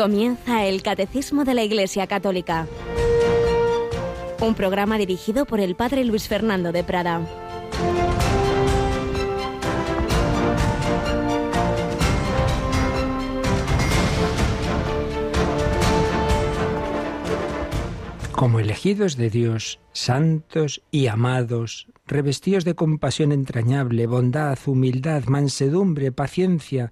Comienza el Catecismo de la Iglesia Católica. Un programa dirigido por el Padre Luis Fernando de Prada. Como elegidos de Dios, santos y amados, revestidos de compasión entrañable, bondad, humildad, mansedumbre, paciencia,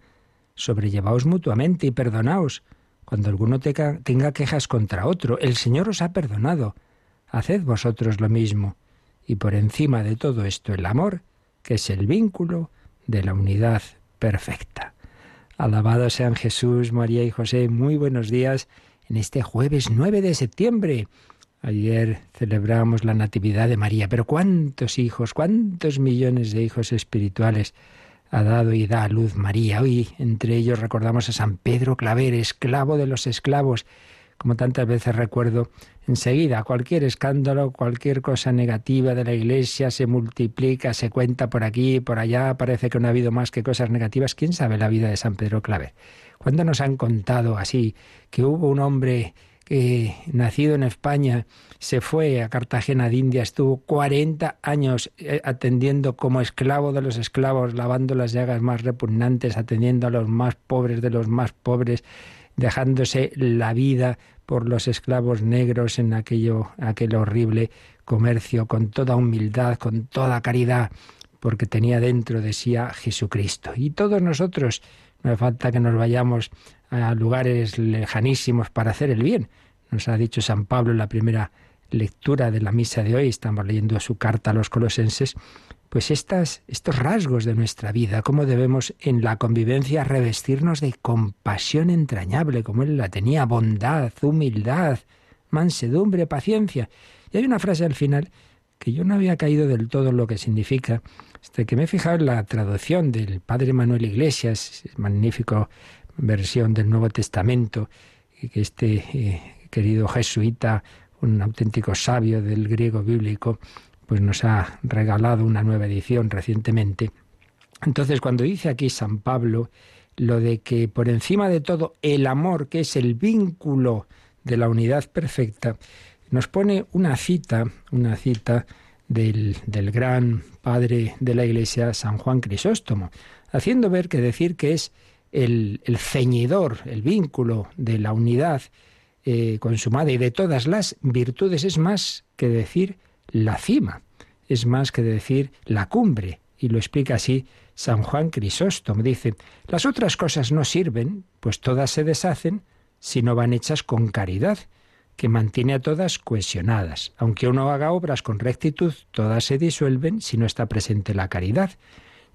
sobrellevaos mutuamente y perdonaos cuando alguno tenga quejas contra otro. El Señor os ha perdonado. Haced vosotros lo mismo. Y por encima de todo esto el amor, que es el vínculo de la unidad perfecta. Alabado sean Jesús, María y José. Muy buenos días en este jueves 9 de septiembre. Ayer celebramos la Natividad de María, pero ¿cuántos hijos, cuántos millones de hijos espirituales ha dado y da a luz María. Hoy entre ellos recordamos a San Pedro Claver, esclavo de los esclavos. Como tantas veces recuerdo, enseguida cualquier escándalo, cualquier cosa negativa de la Iglesia se multiplica, se cuenta por aquí por allá, parece que no ha habido más que cosas negativas. ¿Quién sabe la vida de San Pedro Claver? ¿Cuándo nos han contado así que hubo un hombre que nacido en España se fue a Cartagena de India, estuvo 40 años eh, atendiendo como esclavo de los esclavos, lavando las llagas más repugnantes, atendiendo a los más pobres de los más pobres, dejándose la vida por los esclavos negros en aquello, aquel horrible comercio, con toda humildad, con toda caridad, porque tenía dentro de sí a Jesucristo. Y todos nosotros, no falta que nos vayamos a lugares lejanísimos para hacer el bien. Nos ha dicho San Pablo en la primera lectura de la misa de hoy, estamos leyendo su carta a los colosenses, pues estas, estos rasgos de nuestra vida, cómo debemos en la convivencia revestirnos de compasión entrañable, como él la tenía, bondad, humildad, mansedumbre, paciencia. Y hay una frase al final que yo no había caído del todo en lo que significa, hasta que me he fijado en la traducción del padre Manuel Iglesias, magnífico versión del Nuevo Testamento, que este eh, querido jesuita, un auténtico sabio del griego bíblico, pues nos ha regalado una nueva edición recientemente. Entonces, cuando dice aquí San Pablo lo de que por encima de todo el amor, que es el vínculo de la unidad perfecta, nos pone una cita, una cita del, del gran padre de la Iglesia, San Juan Crisóstomo, haciendo ver que decir que es el, ceñidor, el vínculo de la unidad eh, consumada y de todas las virtudes es más que decir la cima, es más que decir la cumbre. Y lo explica así San Juan Crisóstomo. Dice, las otras cosas no sirven, pues todas se deshacen si no van hechas con caridad, que mantiene a todas cohesionadas. Aunque uno haga obras con rectitud, todas se disuelven si no está presente la caridad.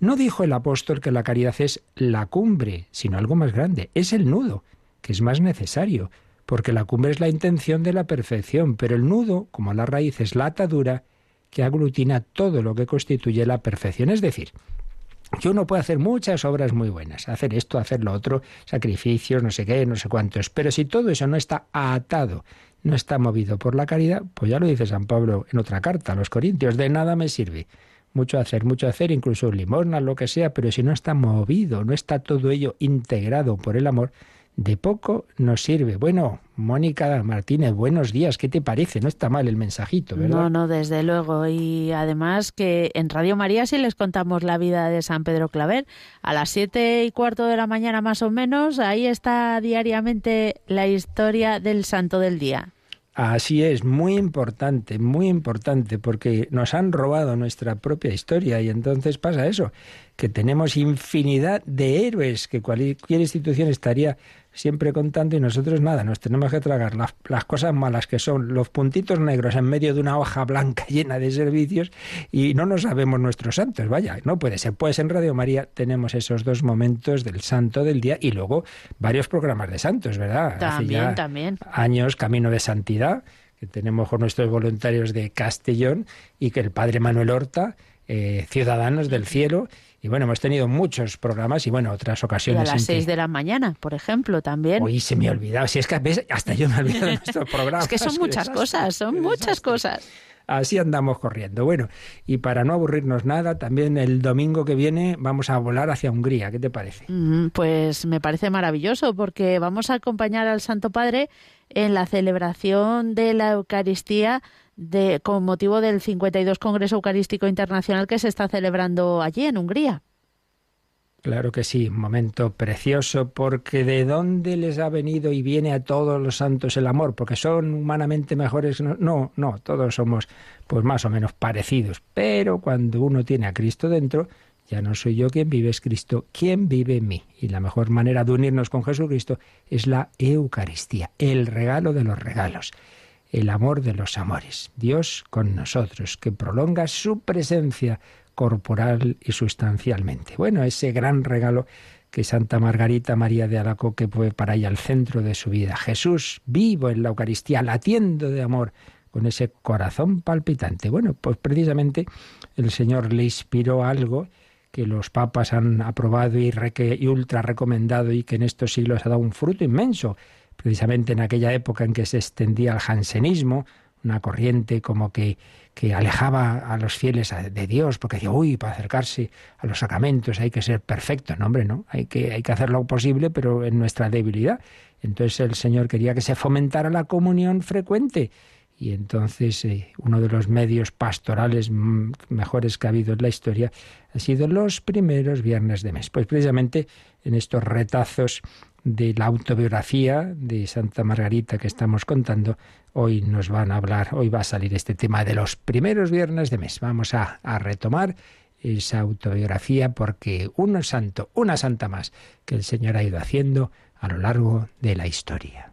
No dijo el apóstol que la caridad es la cumbre, sino algo más grande, es el nudo, que es más necesario, porque la cumbre es la intención de la perfección, pero el nudo, como la raíz, es la atadura que aglutina todo lo que constituye la perfección. Es decir, que uno puede hacer muchas obras muy buenas, hacer esto, hacer lo otro, sacrificios, no sé qué, no sé cuántos, pero si todo eso no está atado, no está movido por la caridad, pues ya lo dice San Pablo en otra carta a los Corintios, de nada me sirve mucho hacer, mucho hacer, incluso limosna, lo que sea, pero si no está movido, no está todo ello integrado por el amor, de poco nos sirve. Bueno, Mónica Martínez, buenos días, ¿qué te parece? No está mal el mensajito, ¿verdad? No, no, desde luego. Y además que en Radio María sí les contamos la vida de San Pedro Claver. A las siete y cuarto de la mañana más o menos, ahí está diariamente la historia del santo del día. Así es, muy importante, muy importante, porque nos han robado nuestra propia historia y entonces pasa eso, que tenemos infinidad de héroes que cualquier institución estaría siempre contando y nosotros nada, nos tenemos que tragar las, las, cosas malas que son los puntitos negros en medio de una hoja blanca llena de servicios y no nos sabemos nuestros santos, vaya, no puede ser. Pues en Radio María tenemos esos dos momentos del santo del día y luego varios programas de santos, ¿verdad? También, también. Años, Camino de Santidad, que tenemos con nuestros voluntarios de Castellón y que el Padre Manuel Horta, eh, Ciudadanos del Cielo, y bueno, hemos tenido muchos programas y bueno, otras ocasiones. Y a las seis de la mañana, por ejemplo, también. Uy, se me ha olvidado. Si es que hasta yo me he olvidado de nuestros programas. es que son muchas cosas, son muchas cosas. así andamos corriendo. Bueno, y para no aburrirnos nada, también el domingo que viene vamos a volar hacia Hungría. ¿Qué te parece? Mm, pues me parece maravilloso porque vamos a acompañar al Santo Padre en la celebración de la Eucaristía de, con motivo del 52 Congreso Eucarístico Internacional que se está celebrando allí en Hungría. Claro que sí, momento precioso, porque ¿de dónde les ha venido y viene a todos los santos el amor? Porque son humanamente mejores. No, no, todos somos pues más o menos parecidos. Pero cuando uno tiene a Cristo dentro, ya no soy yo quien vive, es Cristo quien vive en mí. Y la mejor manera de unirnos con Jesucristo es la Eucaristía, el regalo de los regalos, el amor de los amores. Dios con nosotros, que prolonga su presencia corporal y sustancialmente. Bueno, ese gran regalo que Santa Margarita María de Alacoque fue para ella el centro de su vida. Jesús vivo en la Eucaristía, latiendo de amor, con ese corazón palpitante. Bueno, pues precisamente el Señor le inspiró algo que los papas han aprobado y, y ultra recomendado y que en estos siglos ha dado un fruto inmenso. Precisamente en aquella época en que se extendía el jansenismo, una corriente como que, que alejaba a los fieles de Dios, porque decía, uy, para acercarse a los sacramentos hay que ser perfecto. No, hombre, no, hay que, hay que hacer lo posible, pero en nuestra debilidad. Entonces el Señor quería que se fomentara la comunión frecuente. Y entonces eh, uno de los medios pastorales mejores que ha habido en la historia ha sido los primeros viernes de mes. Pues precisamente en estos retazos de la autobiografía de Santa Margarita que estamos contando, hoy nos van a hablar, hoy va a salir este tema de los primeros viernes de mes. Vamos a, a retomar esa autobiografía porque uno santo, una santa más que el Señor ha ido haciendo a lo largo de la historia.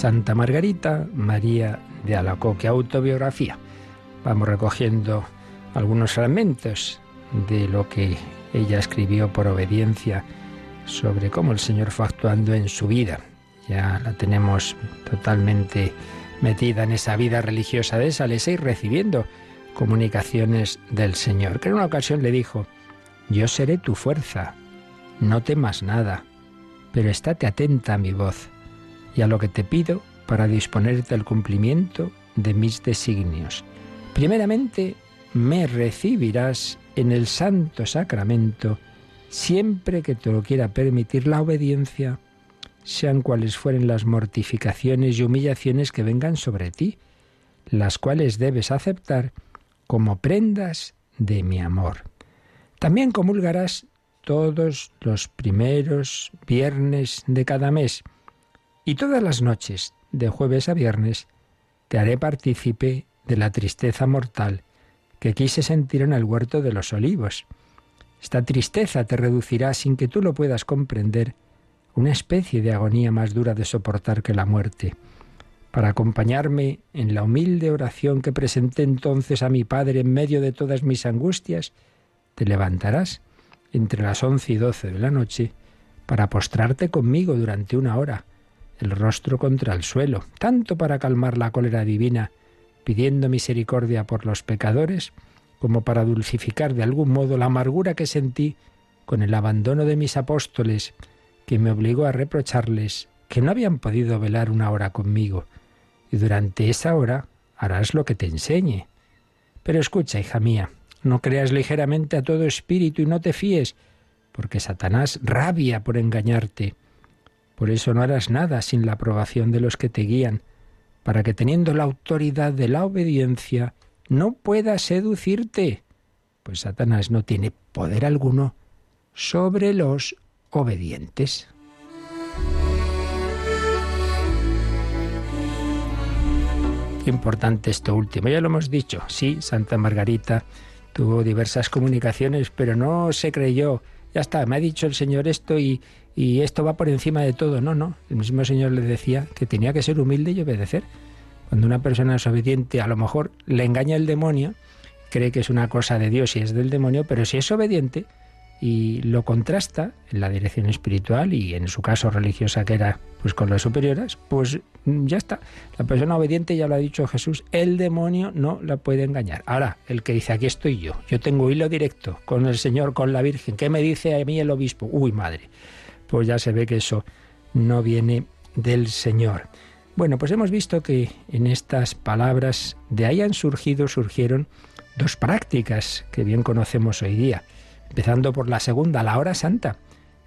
Santa Margarita María de Alacoque, autobiografía. Vamos recogiendo algunos fragmentos de lo que ella escribió por obediencia sobre cómo el Señor fue actuando en su vida. Ya la tenemos totalmente metida en esa vida religiosa de Salesa y recibiendo comunicaciones del Señor, que en una ocasión le dijo, yo seré tu fuerza, no temas nada, pero estate atenta a mi voz y a lo que te pido para disponerte al cumplimiento de mis designios. Primeramente, me recibirás en el santo sacramento siempre que te lo quiera permitir la obediencia, sean cuales fueren las mortificaciones y humillaciones que vengan sobre ti, las cuales debes aceptar como prendas de mi amor. También comulgarás todos los primeros viernes de cada mes, y todas las noches, de jueves a viernes, te haré partícipe de la tristeza mortal que quise sentir en el huerto de los olivos. Esta tristeza te reducirá sin que tú lo puedas comprender una especie de agonía más dura de soportar que la muerte. Para acompañarme en la humilde oración que presenté entonces a mi Padre en medio de todas mis angustias, te levantarás entre las once y doce de la noche para postrarte conmigo durante una hora el rostro contra el suelo, tanto para calmar la cólera divina, pidiendo misericordia por los pecadores, como para dulcificar de algún modo la amargura que sentí con el abandono de mis apóstoles, que me obligó a reprocharles que no habían podido velar una hora conmigo, y durante esa hora harás lo que te enseñe. Pero escucha, hija mía, no creas ligeramente a todo espíritu y no te fíes, porque Satanás rabia por engañarte. Por eso no harás nada sin la aprobación de los que te guían, para que teniendo la autoridad de la obediencia, no pueda seducirte, pues Satanás no tiene poder alguno sobre los obedientes. Qué importante esto último, ya lo hemos dicho, sí, Santa Margarita tuvo diversas comunicaciones, pero no se creyó, ya está, me ha dicho el Señor esto y, y esto va por encima de todo. No, no. El mismo Señor le decía que tenía que ser humilde y obedecer. Cuando una persona es obediente, a lo mejor le engaña el demonio, cree que es una cosa de Dios y es del demonio, pero si es obediente, y lo contrasta en la dirección espiritual y en su caso religiosa que era pues con las superiores, pues mm, ya está. La persona obediente ya lo ha dicho Jesús, el demonio no la puede engañar. Ahora, el que dice aquí estoy yo, yo tengo hilo directo con el Señor, con la Virgen, ¿qué me dice a mí el obispo? Uy, madre. Pues ya se ve que eso no viene del Señor. Bueno, pues hemos visto que en estas palabras de ahí han surgido, surgieron dos prácticas que bien conocemos hoy día empezando por la segunda, la hora santa.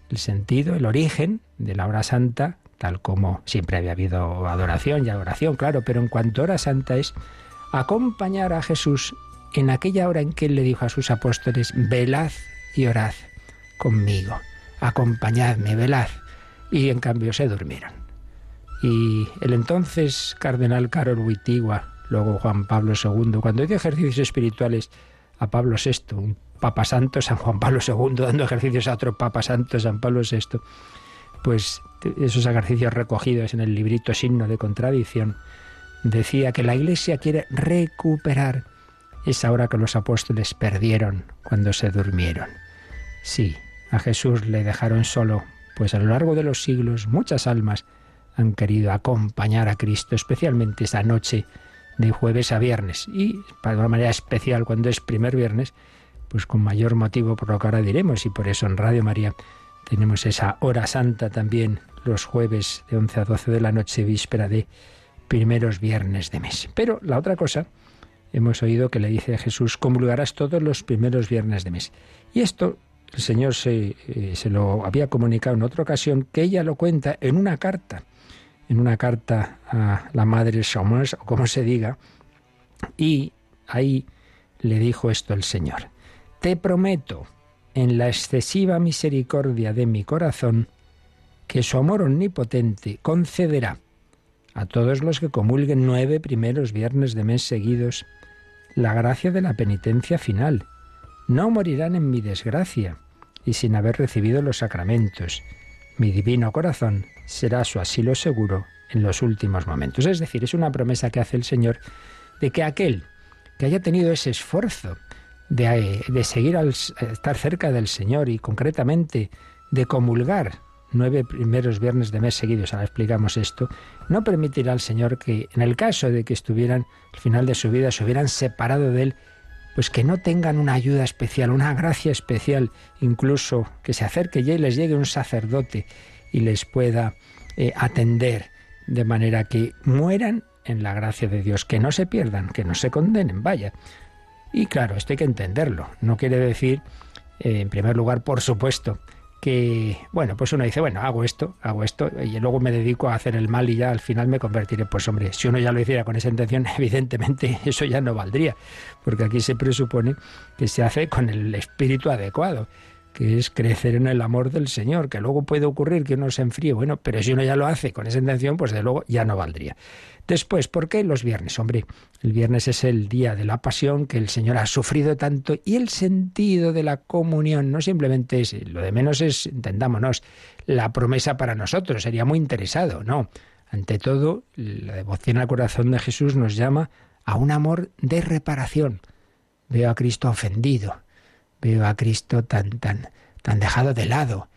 El sentido, el origen de la hora santa, tal como siempre había habido adoración y adoración, claro, pero en cuanto a hora santa es acompañar a Jesús en aquella hora en que él le dijo a sus apóstoles, velad y orad conmigo, acompañadme, velad. Y en cambio se durmieron. Y el entonces cardenal Carol Wittigua, luego Juan Pablo II, cuando dio ejercicios espirituales a Pablo VI, un Papa Santo, San Juan Pablo II, dando ejercicios a otro Papa Santo, San Pablo VI, pues esos ejercicios recogidos en el librito Signo de Contradicción, decía que la Iglesia quiere recuperar esa hora que los apóstoles perdieron cuando se durmieron. Sí, a Jesús le dejaron solo, pues a lo largo de los siglos muchas almas han querido acompañar a Cristo, especialmente esa noche de jueves a viernes y para una manera especial cuando es primer viernes, pues con mayor motivo por lo que ahora diremos y por eso en Radio María tenemos esa hora santa también los jueves de 11 a 12 de la noche, víspera de primeros viernes de mes. Pero la otra cosa, hemos oído que le dice a Jesús, comulgarás todos los primeros viernes de mes. Y esto el Señor se, eh, se lo había comunicado en otra ocasión, que ella lo cuenta en una carta, en una carta a la Madre Somos, o como se diga, y ahí le dijo esto el Señor. Te prometo, en la excesiva misericordia de mi corazón, que su amor omnipotente concederá a todos los que comulguen nueve primeros viernes de mes seguidos la gracia de la penitencia final. No morirán en mi desgracia y sin haber recibido los sacramentos. Mi divino corazón será su asilo seguro en los últimos momentos. Es decir, es una promesa que hace el Señor de que aquel que haya tenido ese esfuerzo, de, seguir al estar cerca del Señor y concretamente de comulgar nueve primeros viernes de mes seguidos, ahora explicamos esto, no permitirá al Señor que en el caso de que estuvieran al final de su vida, se hubieran separado de Él, pues que no tengan una ayuda especial, una gracia especial, incluso que se acerque y les llegue un sacerdote y les pueda eh, atender, de manera que mueran en la gracia de Dios, que no se pierdan, que no se condenen, vaya. Y claro, esto hay que entenderlo. No quiere decir, eh, en primer lugar, por supuesto, que, bueno, pues uno dice, bueno, hago esto, hago esto, y luego me dedico a hacer el mal y ya al final me convertiré. Pues hombre, si uno ya lo hiciera con esa intención, evidentemente eso ya no valdría, porque aquí se presupone que se hace con el espíritu adecuado que es crecer en el amor del Señor, que luego puede ocurrir que uno se enfríe, bueno, pero si uno ya lo hace con esa intención, pues de luego ya no valdría. Después, ¿por qué los viernes? Hombre, el viernes es el día de la pasión que el Señor ha sufrido tanto y el sentido de la comunión no simplemente es, lo de menos es, entendámonos, la promesa para nosotros, sería muy interesado, no. Ante todo, la devoción al corazón de Jesús nos llama a un amor de reparación. Veo a Cristo ofendido, veo a Cristo tan, tan, tan dejado de lado,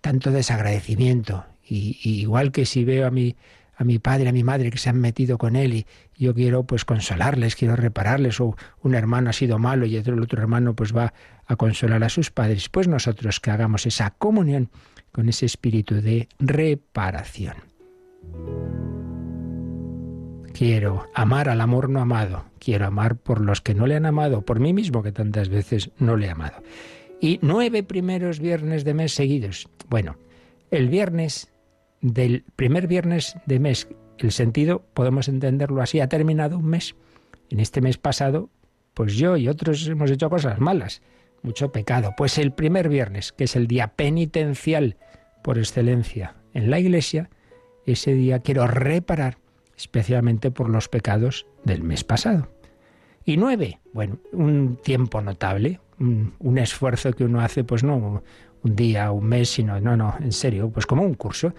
tanto desagradecimiento. Y, igual que si veo a mi a mi padre, a mi madre que se han metido con él y yo quiero pues consolarles, quiero repararles o un hermano ha sido malo y el otro hermano pues va a consolar a sus padres, pues nosotros que hagamos esa comunión con ese espíritu de reparación. Quiero amar al amor no amado, quiero amar por los que no le han amado, por mí mismo que tantas veces no le he amado. Y nueve primeros viernes de mes seguidos. Bueno, el viernes del primer viernes de mes. El sentido, podemos entenderlo así, ha terminado un mes. En este mes pasado, pues yo y otros hemos hecho cosas malas, mucho pecado. Pues el primer viernes, que es el día penitencial por excelencia en la iglesia, ese día quiero reparar especialmente por los pecados del mes pasado. Y nueve, bueno, un tiempo notable, un, esfuerzo que uno hace, pues no un día, un mes, sino, no, no, en serio, pues como un curso,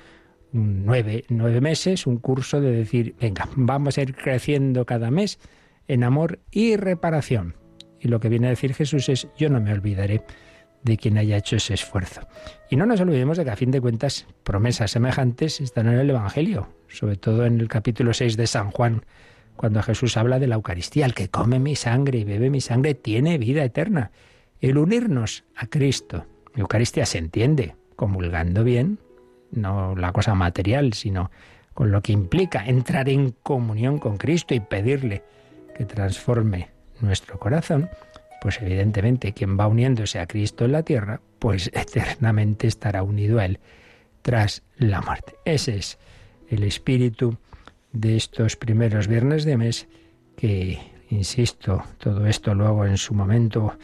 nueve, nueve meses, un curso de decir, venga, vamos a ir creciendo cada mes en amor y reparación. Y lo que viene a decir Jesús es, yo no me olvidaré de quien haya hecho ese esfuerzo. Y no nos olvidemos de que a fin de cuentas promesas semejantes están en el Evangelio, sobre todo en el capítulo 6 de San Juan, cuando Jesús habla de la Eucaristía. El que come mi sangre y bebe mi sangre tiene vida eterna. El unirnos a Cristo. La Eucaristía se entiende comulgando bien, no la cosa material, sino con lo que implica entrar en comunión con Cristo y pedirle que transforme nuestro corazón, pues evidentemente quien va uniéndose a Cristo en la tierra, pues eternamente estará unido a Él tras la muerte. Ese es el espíritu de estos primeros viernes de mes que, insisto, todo esto luego en su momento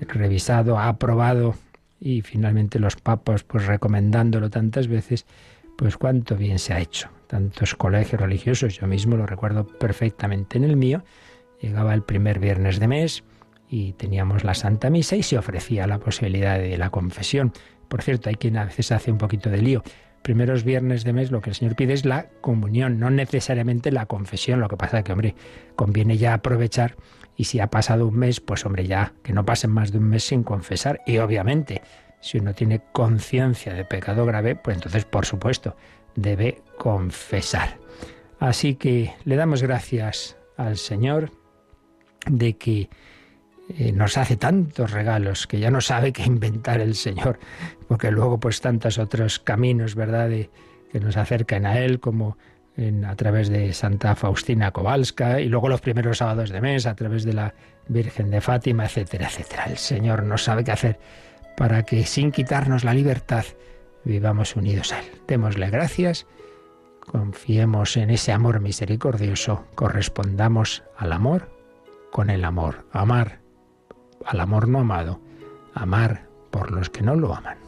revisado, aprobado y finalmente los papas pues recomendándolo tantas veces, pues cuánto bien se ha hecho. Tantos colegios religiosos, yo mismo lo recuerdo perfectamente en el mío, llegaba el primer viernes de mes y teníamos la Santa Misa y se ofrecía la posibilidad de la confesión. Por cierto, hay quien a veces hace un poquito de lío primeros viernes de mes lo que el Señor pide es la comunión, no necesariamente la confesión. Lo que pasa es que, hombre, conviene ya aprovechar y si ha pasado un mes, pues hombre, ya que no pasen más de un mes sin confesar. Y obviamente, si uno tiene conciencia de pecado grave, pues entonces, por supuesto, debe confesar. Así que le damos gracias al Señor de que eh, nos hace tantos regalos que ya no sabe qué inventar el Señor, porque luego pues tantos otros caminos, ¿verdad?, que nos acercan a Él, como a través de Santa Faustina Kowalska, y luego los primeros sábados de mes a través de la Virgen de Fátima, etcétera, etcétera. El Señor no sabe qué hacer para que sin quitarnos la libertad vivamos unidos a Él. Démosle gracias, confiemos en ese amor misericordioso, correspondamos al amor con el amor. Amar al amor no amado, amar por los que no lo aman.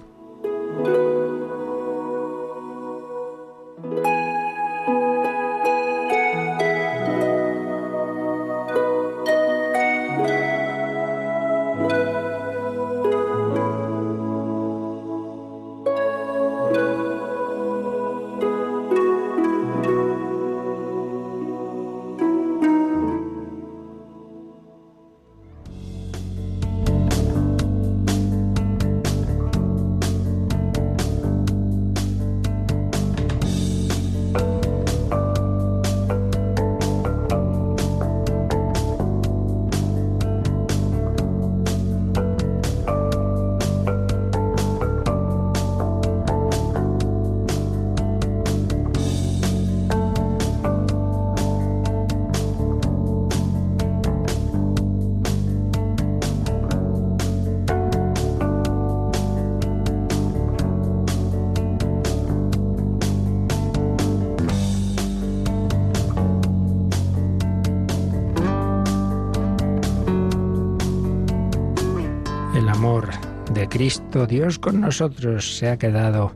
Cristo, Dios con nosotros, se ha quedado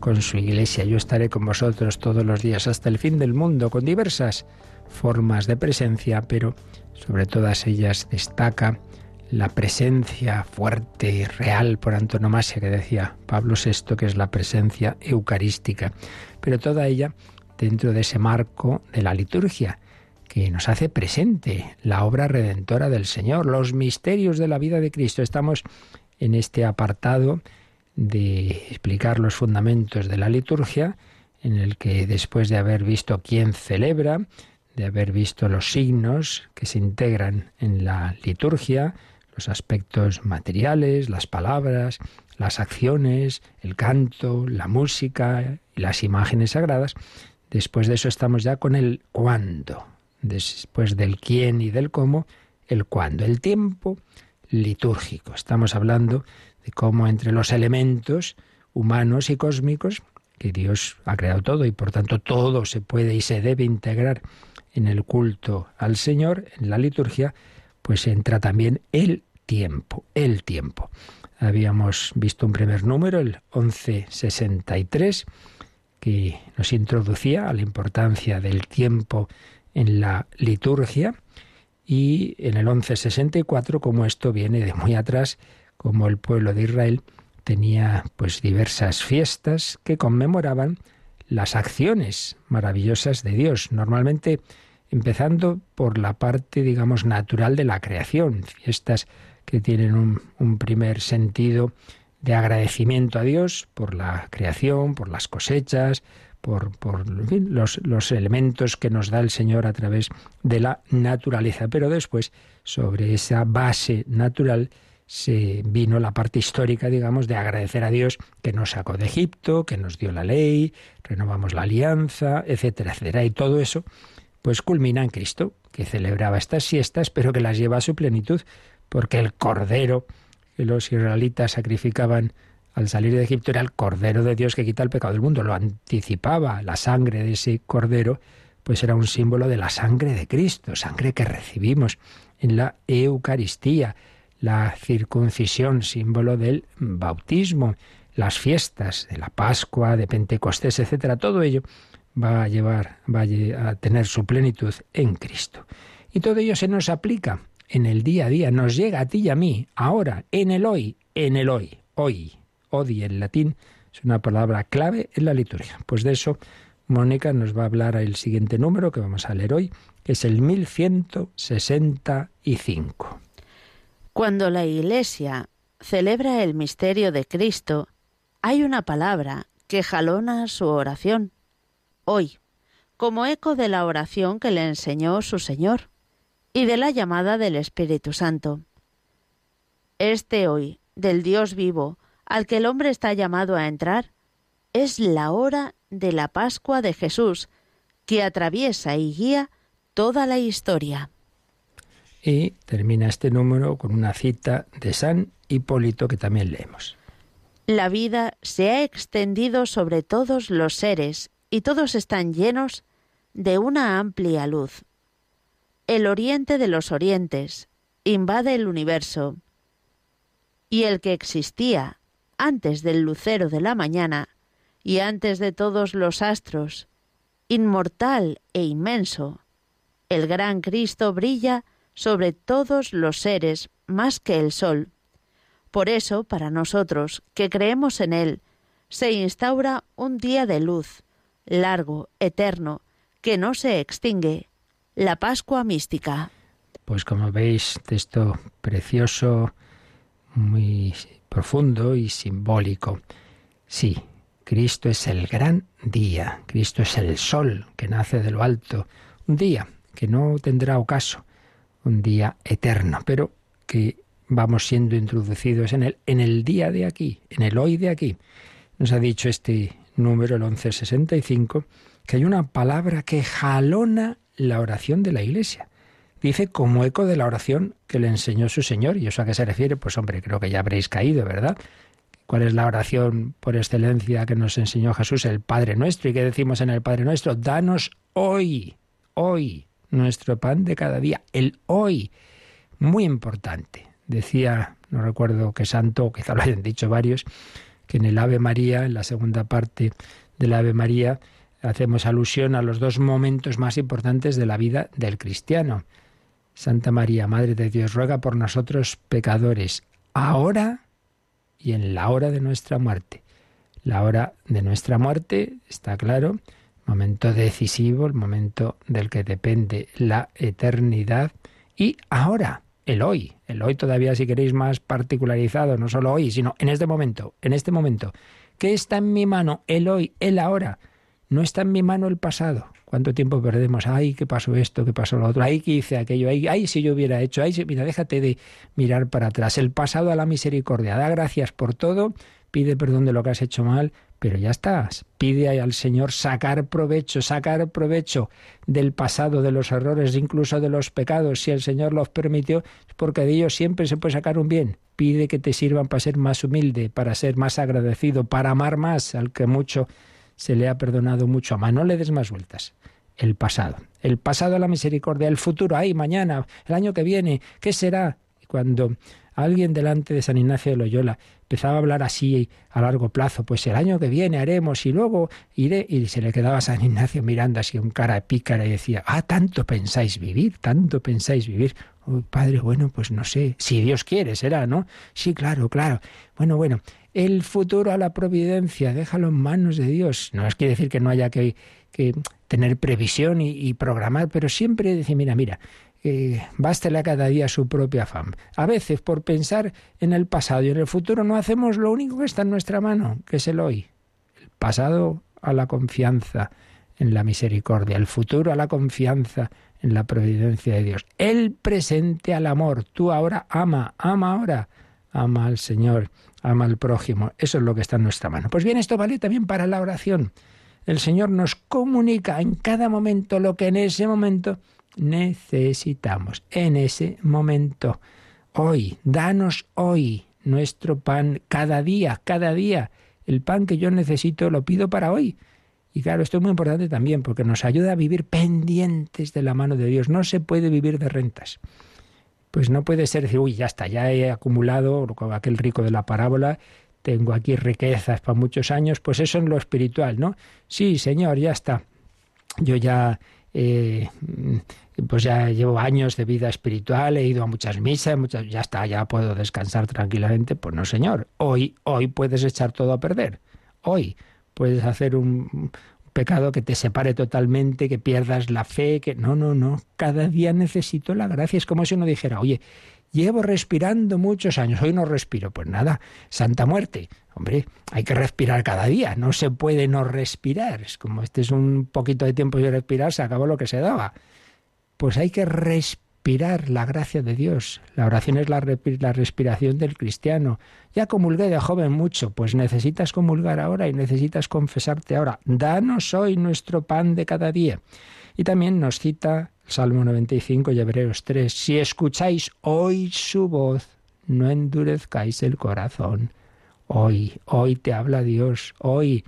con su iglesia. Yo estaré con vosotros todos los días hasta el fin del mundo, con diversas formas de presencia, pero sobre todas ellas destaca la presencia fuerte y real por antonomasia que decía Pablo VI, que es la presencia eucarística, pero toda ella dentro de ese marco de la liturgia que nos hace presente la obra redentora del Señor, los misterios de la vida de Cristo. Estamos en este apartado de explicar los fundamentos de la liturgia, en el que después de haber visto quién celebra, de haber visto los signos que se integran en la liturgia, los aspectos materiales, las palabras, las acciones, el canto, la música y las imágenes sagradas, después de eso estamos ya con el cuándo, después del quién y del cómo, el cuándo, el tiempo litúrgico. Estamos hablando de cómo entre los elementos humanos y cósmicos, que Dios ha creado todo y por tanto todo se puede y se debe integrar en el culto al Señor, en la liturgia, pues entra también el tiempo, el tiempo. Habíamos visto un primer número, el 1163, que nos introducía a la importancia del tiempo en la liturgia y en el 1164, como esto viene de muy atrás, como el pueblo de Israel tenía pues diversas fiestas que conmemoraban las acciones maravillosas de Dios, normalmente empezando por la parte, digamos, natural de la creación, fiestas que tienen un, un primer sentido de agradecimiento a Dios por la creación, por las cosechas, por, los, los, elementos que nos da el Señor a través de la naturaleza. Pero después, sobre esa base natural, se vino la parte histórica, digamos, de agradecer a Dios que nos sacó de Egipto, que nos dio la ley, renovamos la alianza, etcétera, etcétera. Y todo eso, pues culmina en Cristo, que celebraba estas siestas, pero que las lleva a su plenitud, porque el cordero que los israelitas sacrificaban al salir de Egipto era el Cordero de Dios que quita el pecado del mundo, lo anticipaba, la sangre de ese Cordero, pues era un símbolo de la sangre de Cristo, sangre que recibimos en la Eucaristía, la circuncisión, símbolo del bautismo, las fiestas de la Pascua, de Pentecostés, etcétera, todo ello va a llevar, va a tener su plenitud en Cristo. Y todo ello se nos aplica en el día a día, nos llega a ti y a mí, ahora, en el hoy, en el hoy, hoy, odi en latín, es una palabra clave en la liturgia. Pues de eso Mónica nos va a hablar el siguiente número que vamos a leer hoy, que es el 1165. Cuando la Iglesia celebra el misterio de Cristo, hay una palabra que jalona su oración, hoy, como eco de la oración que le enseñó su Señor y de la llamada del Espíritu Santo. Este hoy, del Dios vivo, al que el hombre está llamado a entrar, es la hora de la Pascua de Jesús, que atraviesa y guía toda la historia. Y termina este número con una cita de San Hipólito que también leemos. La vida se ha extendido sobre todos los seres y todos están llenos de una amplia luz. El oriente de los orientes invade el universo y el que existía antes del lucero de la mañana y antes de todos los astros, inmortal e inmenso, el gran Cristo brilla sobre todos los seres más que el sol. Por eso, para nosotros, que creemos en Él, se instaura un día de luz, largo, eterno, que no se extingue, la Pascua mística. Pues como veis, texto precioso, muy profundo y simbólico. Sí, Cristo es el gran día, Cristo es el sol que nace de lo alto, un día que no tendrá ocaso, un día eterno, pero que vamos siendo introducidos en él en el día de aquí, en el hoy de aquí. Nos ha dicho este número, el 1165, que hay una palabra que jalona la oración de la Iglesia dice como eco de la oración que le enseñó su Señor. ¿Y eso a qué se refiere? Pues hombre, creo que ya habréis caído, ¿verdad? ¿Cuál es la oración por excelencia que nos enseñó Jesús? El Padre Nuestro. ¿Y qué decimos en el Padre Nuestro? Danos hoy, hoy, nuestro pan de cada día. El hoy. Muy importante. Decía, no recuerdo qué santo, quizá lo hayan dicho varios, que en el Ave María, en la segunda parte del Ave María, hacemos alusión a los dos momentos más importantes de la vida del cristiano. Santa María, Madre de Dios, ruega por nosotros pecadores, ahora y en la hora de nuestra muerte. La hora de nuestra muerte, está claro, momento decisivo, el momento del que depende la eternidad, y ahora, el hoy, el hoy todavía si queréis más particularizado, no solo hoy, sino en este momento, en este momento. ¿Qué está en mi mano? El hoy, el ahora. No está en mi mano el pasado. ¿Cuánto tiempo perdemos? Ay, ¿qué pasó esto? ¿Qué pasó lo otro? Ay, ¿qué hice aquello? Ay, ay si yo hubiera hecho. Ay, mira, déjate de mirar para atrás. El pasado a la misericordia. Da gracias por todo. Pide perdón de lo que has hecho mal, pero ya estás. Pide al Señor sacar provecho, sacar provecho del pasado, de los errores, incluso de los pecados. Si el Señor los permitió, porque de ellos siempre se puede sacar un bien. Pide que te sirvan para ser más humilde, para ser más agradecido, para amar más al que mucho se le ha perdonado mucho. A no le des más vueltas. El pasado. El pasado a la misericordia. El futuro. Ay, mañana, el año que viene. ¿Qué será? Cuando alguien delante de San Ignacio de Loyola empezaba a hablar así a largo plazo, pues el año que viene haremos y luego iré, y se le quedaba a San Ignacio mirando así con cara pícara y decía, ah, tanto pensáis vivir, tanto pensáis vivir. padre, bueno, pues no sé, si Dios quiere será, ¿no? Sí, claro, claro. Bueno, bueno, el futuro a la providencia, déjalo en manos de Dios. No es quiere decir que no haya que, tener previsión y, programar, pero siempre decir, mira, mira, eh, bástele cada día su propia fama. A veces, por pensar en el pasado y en el futuro, no hacemos lo único que está en nuestra mano, que es el hoy. El pasado a la confianza en la misericordia, el futuro a la confianza en la providencia de Dios, el presente al amor. Tú ahora ama, ama ahora, ama al Señor, ama al prójimo. Eso es lo que está en nuestra mano. Pues bien, esto vale también para la oración. El Señor nos comunica en cada momento lo que en ese momento necesitamos en ese momento. Hoy, danos hoy nuestro pan cada día, cada día. El pan que yo necesito lo pido para hoy. Y claro, esto es muy importante también porque nos ayuda a vivir pendientes de la mano de Dios. No se puede vivir de rentas. Pues no puede ser decir, uy, ya está, ya he acumulado, aquel rico de la parábola, tengo aquí riquezas para muchos años, pues eso en lo espiritual, ¿no? Sí, Señor, ya está. Yo ya eh, pues ya llevo años de vida espiritual, he ido a muchas misas, muchas, ya está, ya puedo descansar tranquilamente. Pues no, señor, hoy, hoy puedes echar todo a perder. Hoy puedes hacer un pecado que te separe totalmente, que pierdas la fe, que no, no, no. Cada día necesito la gracia. Es como si uno dijera, oye, llevo respirando muchos años, hoy no respiro. Pues nada, santa muerte. Hombre, hay que respirar cada día, no se puede no respirar. Es como este es un poquito de tiempo de respirar, se acabó lo que se daba. Pues hay que respirar la gracia de Dios. La oración es la, respiración del cristiano. Ya comulgué de joven mucho, pues necesitas comulgar ahora y necesitas confesarte ahora. Danos hoy nuestro pan de cada día. Y también nos cita Salmo 95 y Hebreos 3. Si escucháis hoy su voz, no endurezcáis el corazón. Hoy, hoy te habla Dios, hoy.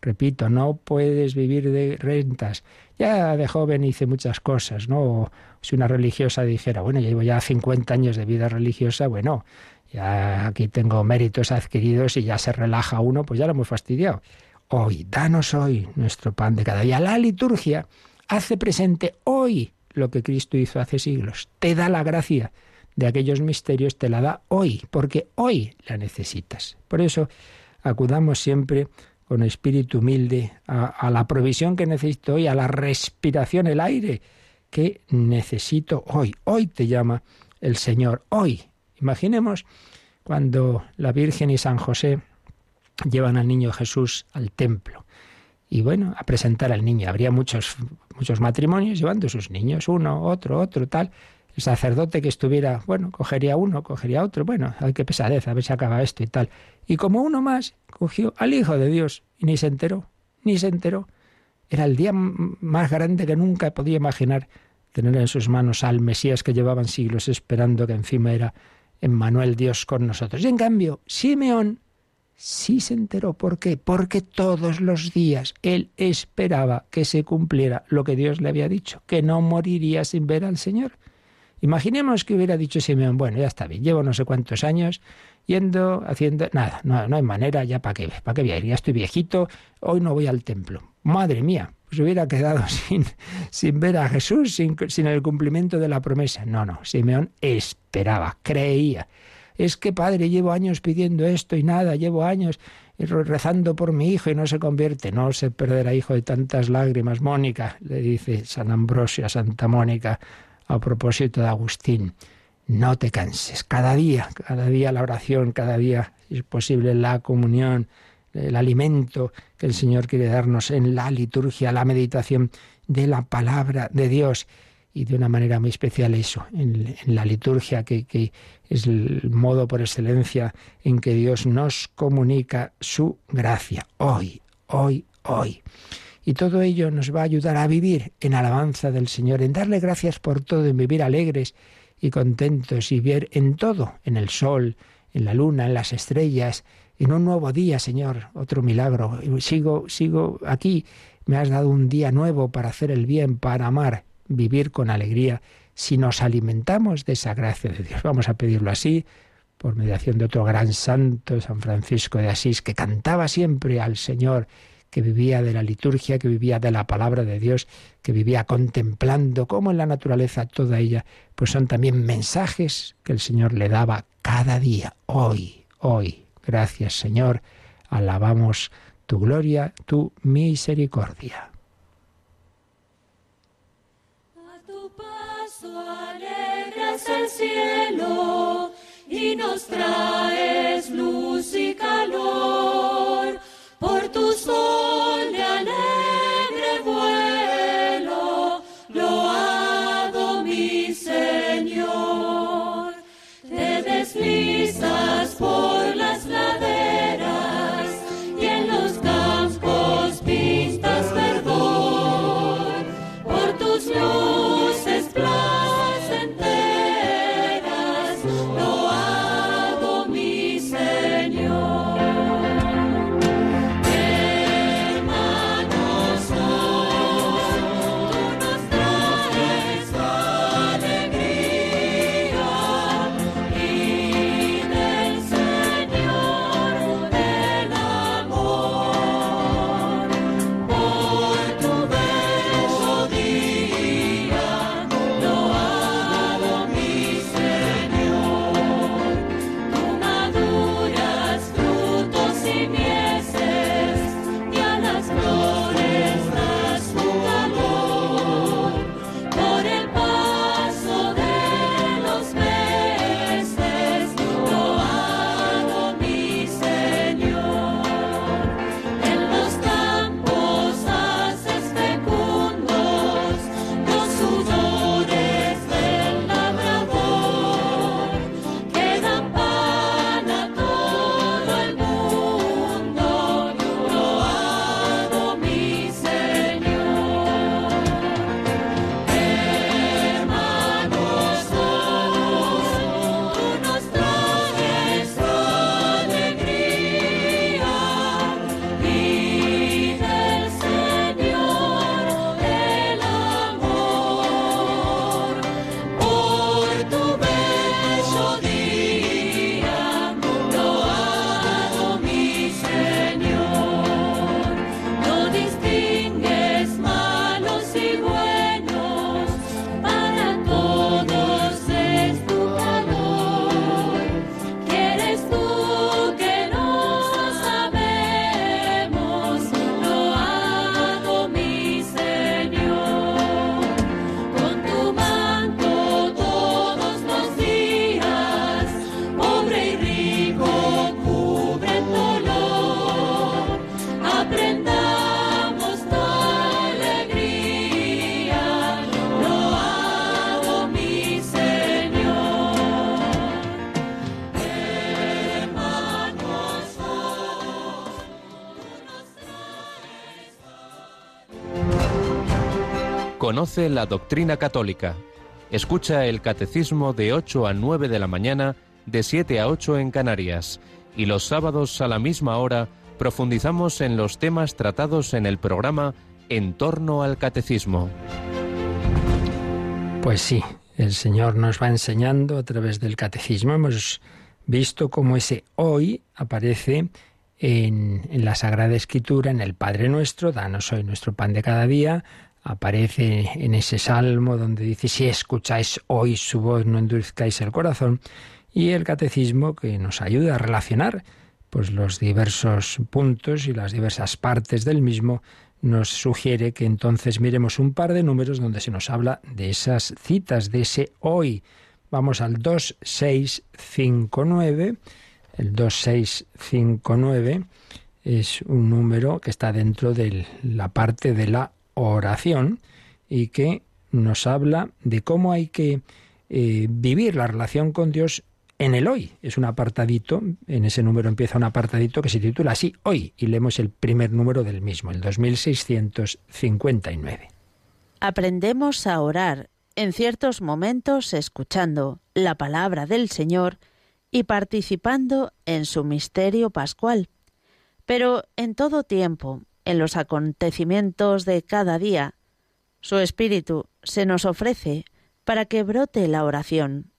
Repito, no puedes vivir de rentas. Ya de joven hice muchas cosas, ¿no? Si una religiosa dijera, bueno, llevo ya 50 años de vida religiosa, bueno, ya aquí tengo méritos adquiridos y ya se relaja uno, pues ya lo hemos fastidiado. Hoy, danos hoy nuestro pan de cada día. La liturgia hace presente hoy lo que Cristo hizo hace siglos. Te da la gracia de aquellos misterios, te la da hoy, porque hoy la necesitas. Por eso acudamos siempre con espíritu humilde a, la provisión que necesito hoy, a la respiración, el aire que necesito hoy. Hoy te llama el Señor, hoy. Imaginemos cuando la Virgen y San José llevan al niño Jesús al templo. Y bueno, a presentar al niño. Habría muchos, muchos matrimonios llevando sus niños, uno, otro, otro, tal. El sacerdote que estuviera, bueno, cogería uno, cogería otro, bueno, hay que pesadez, a ver si acaba esto y tal. Y como uno más, cogió al Hijo de Dios y ni se enteró, ni se enteró. Era el día más grande que nunca podía imaginar tener en sus manos al Mesías que llevaban siglos esperando que encima era Emmanuel Dios con nosotros. Y en cambio, Simeón sí se enteró. ¿Por qué? Porque todos los días él esperaba que se cumpliera lo que Dios le había dicho, que no moriría sin ver al Señor. Imaginemos que hubiera dicho Simeón, bueno, ya está bien, llevo no sé cuántos años yendo, haciendo, nada, no, no hay manera, ya para qué, para qué voy a ir, ya estoy viejito, hoy no voy al templo. Madre mía, pues hubiera quedado sin, sin ver a Jesús, sin, sin el cumplimiento de la promesa. No, no, Simeón esperaba, creía. Es que, padre, llevo años pidiendo esto y nada, llevo años rezando por mi hijo y no se convierte. No se perderá hijo de tantas lágrimas. Mónica, le dice San Ambrosio a Santa Mónica, a propósito de Agustín. No te canses, cada día, cada día la oración, cada día, es posible, la comunión, el alimento que el Señor quiere darnos en la liturgia, la meditación de la palabra de Dios. Y de una manera muy especial eso, en, la liturgia, que, que, es el modo por excelencia en que Dios nos comunica su gracia, hoy, hoy, hoy. Y todo ello nos va a ayudar a vivir en alabanza del Señor, en darle gracias por todo, en vivir alegres y contentos y ver en todo, en el sol, en la luna, en las estrellas, en un nuevo día, Señor, otro milagro. Sigo, sigo aquí, me has dado un día nuevo para hacer el bien, para amar, vivir con alegría, si nos alimentamos de esa gracia de Dios. Vamos a pedirlo así, por mediación de otro gran santo, San Francisco de Asís, que cantaba siempre al Señor que vivía de la liturgia, que vivía de la palabra de Dios, que vivía contemplando cómo en la naturaleza toda ella, pues son también mensajes que el Señor le daba cada día, hoy, hoy. Gracias Señor, alabamos tu gloria, tu misericordia. Tu paso, spoil. Conoce la doctrina católica. Escucha el catecismo de 8 a 9 de la mañana, de 7 a 8 en Canarias. Y los sábados a la misma hora profundizamos en los temas tratados en el programa En torno al catecismo. Pues sí, el Señor nos va enseñando a través del catecismo. Hemos visto cómo ese hoy aparece en, en, la Sagrada Escritura, en el Padre Nuestro, danos hoy nuestro pan de cada día, aparece en ese salmo donde dice, si escucháis hoy su voz, no endurezcáis el corazón, y el catecismo que nos ayuda a relacionar pues los diversos puntos y las diversas partes del mismo nos sugiere que entonces miremos un par de números donde se nos habla de esas citas, de ese hoy. Vamos al 2659. El 2659 es un número que está dentro de la parte de la oración y que nos habla de cómo hay que eh, vivir la relación con Dios en el hoy. Es un apartadito, en ese número empieza un apartadito que se titula así, hoy, y leemos el primer número del mismo, el 2659. Aprendemos a orar en ciertos momentos escuchando la palabra del Señor y participando en su misterio pascual. Pero en todo tiempo, en los acontecimientos de cada día. Su espíritu se nos ofrece para que brote la oración.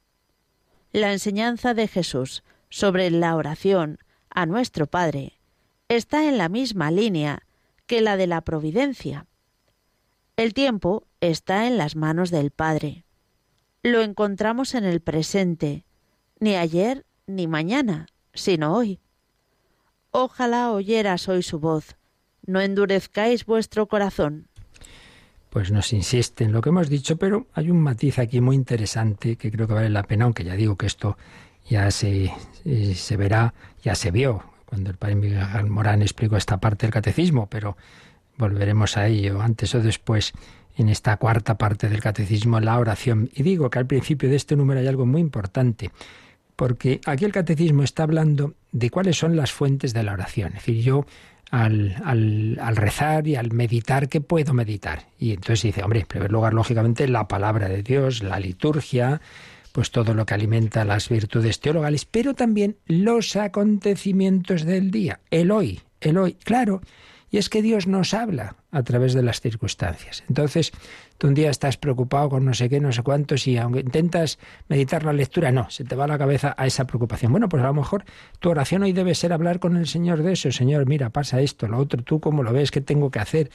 La enseñanza de Jesús sobre la oración a nuestro Padre está en la misma línea que la de la providencia. El tiempo está en las manos del Padre. Lo encontramos en el presente, ni ayer ni mañana, sino hoy. Ojalá oyeras hoy su voz, no endurezcáis vuestro corazón. pues nos insiste en lo que hemos dicho, pero hay un matiz aquí muy interesante que creo que vale la pena, aunque ya digo que esto ya se, se verá, ya se vio cuando el padre Miguel Morán explicó esta parte del catecismo, pero volveremos a ello antes o después en esta cuarta parte del catecismo, la oración. Y digo que al principio de este número hay algo muy importante, porque aquí el catecismo está hablando de cuáles son las fuentes de la oración. Es decir, yo al, al, rezar y al meditar, ¿qué puedo meditar? Y entonces dice, hombre, en primer lugar, lógicamente, la palabra de Dios, la liturgia, pues todo lo que alimenta las virtudes teologales, pero también los acontecimientos del día, el hoy, el hoy, claro. Y es que Dios nos habla a través de las circunstancias. Entonces, tú un día estás preocupado con no sé qué, no sé cuántos, y aunque intentas meditar la lectura, no, se te va la cabeza a esa preocupación. Bueno, pues a lo mejor tu oración hoy debe ser hablar con el Señor de eso. Señor, mira, pasa esto, lo otro, tú cómo lo ves, qué tengo que hacer.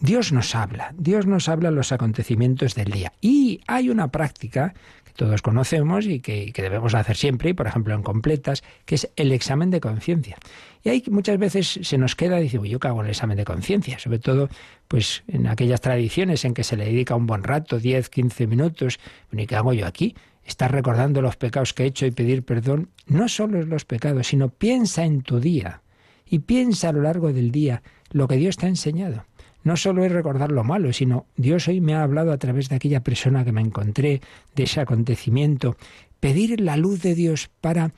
Dios nos habla, Dios nos habla los acontecimientos del día. Y hay una práctica todos conocemos y que, debemos hacer siempre, y por ejemplo en completas, que es el examen de conciencia. Y ahí muchas veces se nos queda, dice, yo cago en el examen de conciencia, sobre todo pues en aquellas tradiciones en que se le dedica un buen rato, 10, 15 minutos, ¿y qué hago yo aquí? Estar recordando los pecados que he hecho y pedir perdón, no solo los pecados, sino piensa en tu día y piensa a lo largo del día lo que Dios te ha enseñado no solo es recordar lo malo, sino Dios hoy me ha hablado a través de aquella persona que me encontré, de ese acontecimiento, pedir la luz de Dios para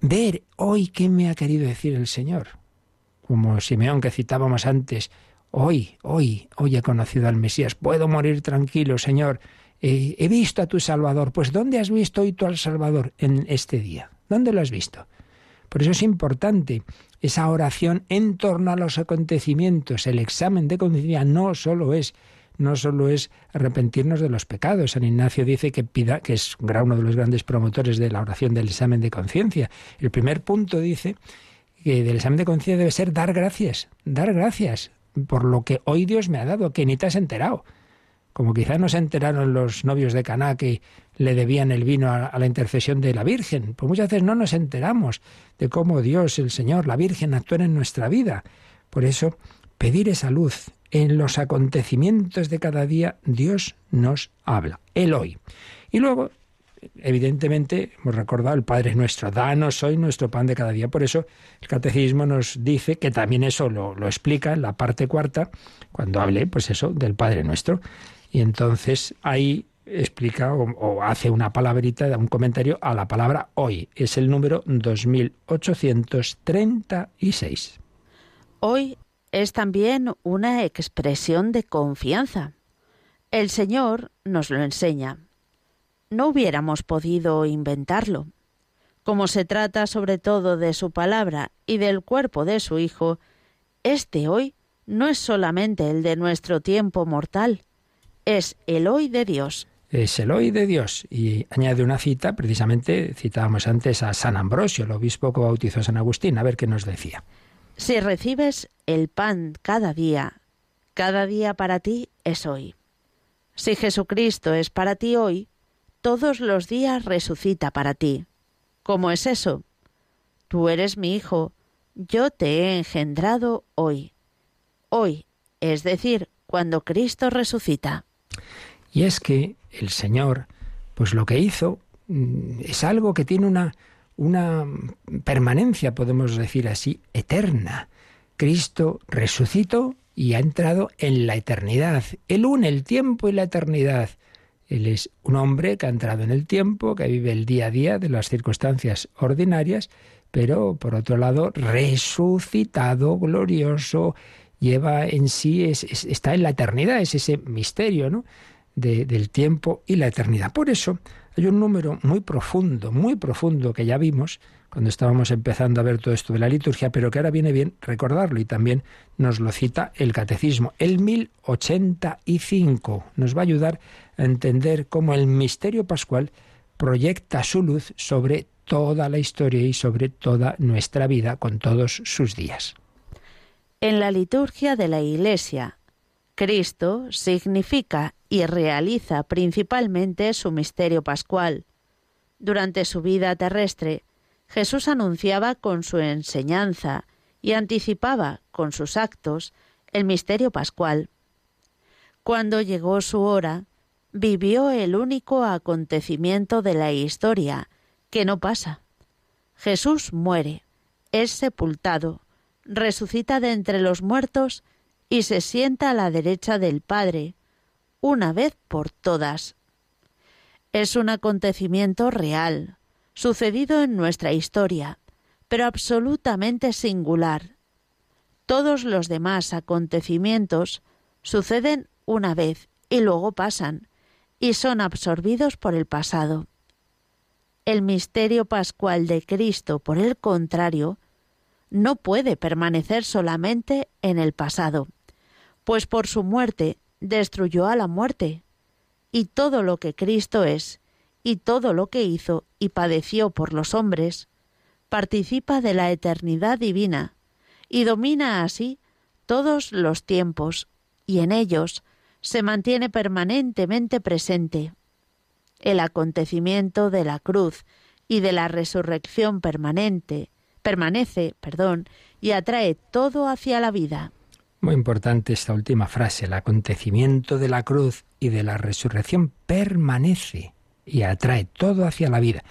ver hoy qué me ha querido decir el Señor. Como Simeón que citábamos antes, hoy, hoy, hoy he conocido al Mesías, puedo morir tranquilo, Señor, eh, he visto a tu Salvador. Pues ¿dónde has visto hoy tú al Salvador en este día? ¿Dónde lo has visto? Por eso es importante esa oración en torno a los acontecimientos. El examen de conciencia no solo es no solo es arrepentirnos de los pecados. San Ignacio dice que pida, que es uno de los grandes promotores de la oración del examen de conciencia. El primer punto dice que del examen de conciencia debe ser dar gracias, dar gracias por lo que hoy Dios me ha dado, que ni te has enterado. Como quizá no se enteraron los novios de Caná que le debían el vino a, la intercesión de la Virgen. Pues muchas veces no nos enteramos de cómo Dios, el Señor, la Virgen actúan en nuestra vida. Por eso, pedir esa luz en los acontecimientos de cada día, Dios nos habla, Él hoy. Y luego, evidentemente, hemos recordado el Padre nuestro, danos hoy nuestro pan de cada día. Por eso el catecismo nos dice que también eso lo, lo explica en la parte cuarta, cuando hable, pues eso, del Padre nuestro. Y entonces ahí explica o, hace una palabrita, un comentario a la palabra hoy. Es el número 2836. Hoy es también una expresión de confianza. El Señor nos lo enseña. No hubiéramos podido inventarlo. Como se trata sobre todo de su palabra y del cuerpo de su Hijo, este hoy no es solamente el de nuestro tiempo mortal, es el hoy de Dios. Es el hoy de Dios. Y añade una cita, precisamente citábamos antes a San Ambrosio, el obispo que bautizó a San Agustín, a ver qué nos decía. Si recibes el pan cada día, cada día para ti es hoy. Si Jesucristo es para ti hoy, todos los días resucita para ti. ¿Cómo es eso? Tú eres mi hijo, yo te he engendrado hoy. Hoy, es decir, cuando Cristo resucita. Y es que el Señor, pues lo que hizo mm, es algo que tiene una, una permanencia, podemos decir así, eterna. Cristo resucitó y ha entrado en la eternidad. Él une el tiempo y la eternidad. Él es un hombre que ha entrado en el tiempo, que vive el día a día de las circunstancias ordinarias, pero por otro lado, resucitado, glorioso, lleva en sí, está en la eternidad, es ese misterio, ¿no? del tiempo y la eternidad. Por eso hay un número muy profundo, muy profundo que ya vimos cuando estábamos empezando a ver todo esto de la liturgia, pero que ahora viene bien recordarlo y también nos lo cita el catecismo. El 1085 nos va a ayudar a entender cómo el misterio pascual proyecta su luz sobre toda la historia y sobre toda nuestra vida con todos sus días. En la liturgia de la Iglesia, Cristo significa y realiza principalmente su misterio pascual. Durante su vida terrestre, Jesús anunciaba con su enseñanza y anticipaba con sus actos el misterio pascual. Cuando llegó su hora, vivió el único acontecimiento de la historia, que no pasa. Jesús muere, es sepultado, resucita de entre los muertos y se sienta a la derecha del Padre, una vez por todas. Es un acontecimiento real, sucedido en nuestra historia, pero absolutamente singular. Todos los demás acontecimientos suceden una vez y luego pasan, y son absorbidos por el pasado. El misterio pascual de Cristo, por el contrario, no puede permanecer solamente en el pasado, pues por su muerte destruyó a la muerte, y todo lo que Cristo es, y todo lo que hizo y padeció por los hombres, participa de la eternidad divina, y domina así todos los tiempos, y en ellos se mantiene permanentemente presente. El acontecimiento de la cruz y de la resurrección permanente permanece, perdón, y atrae todo hacia la vida. Muy importante esta última frase, el acontecimiento de la cruz y de la resurrección permanece y atrae todo hacia la vida.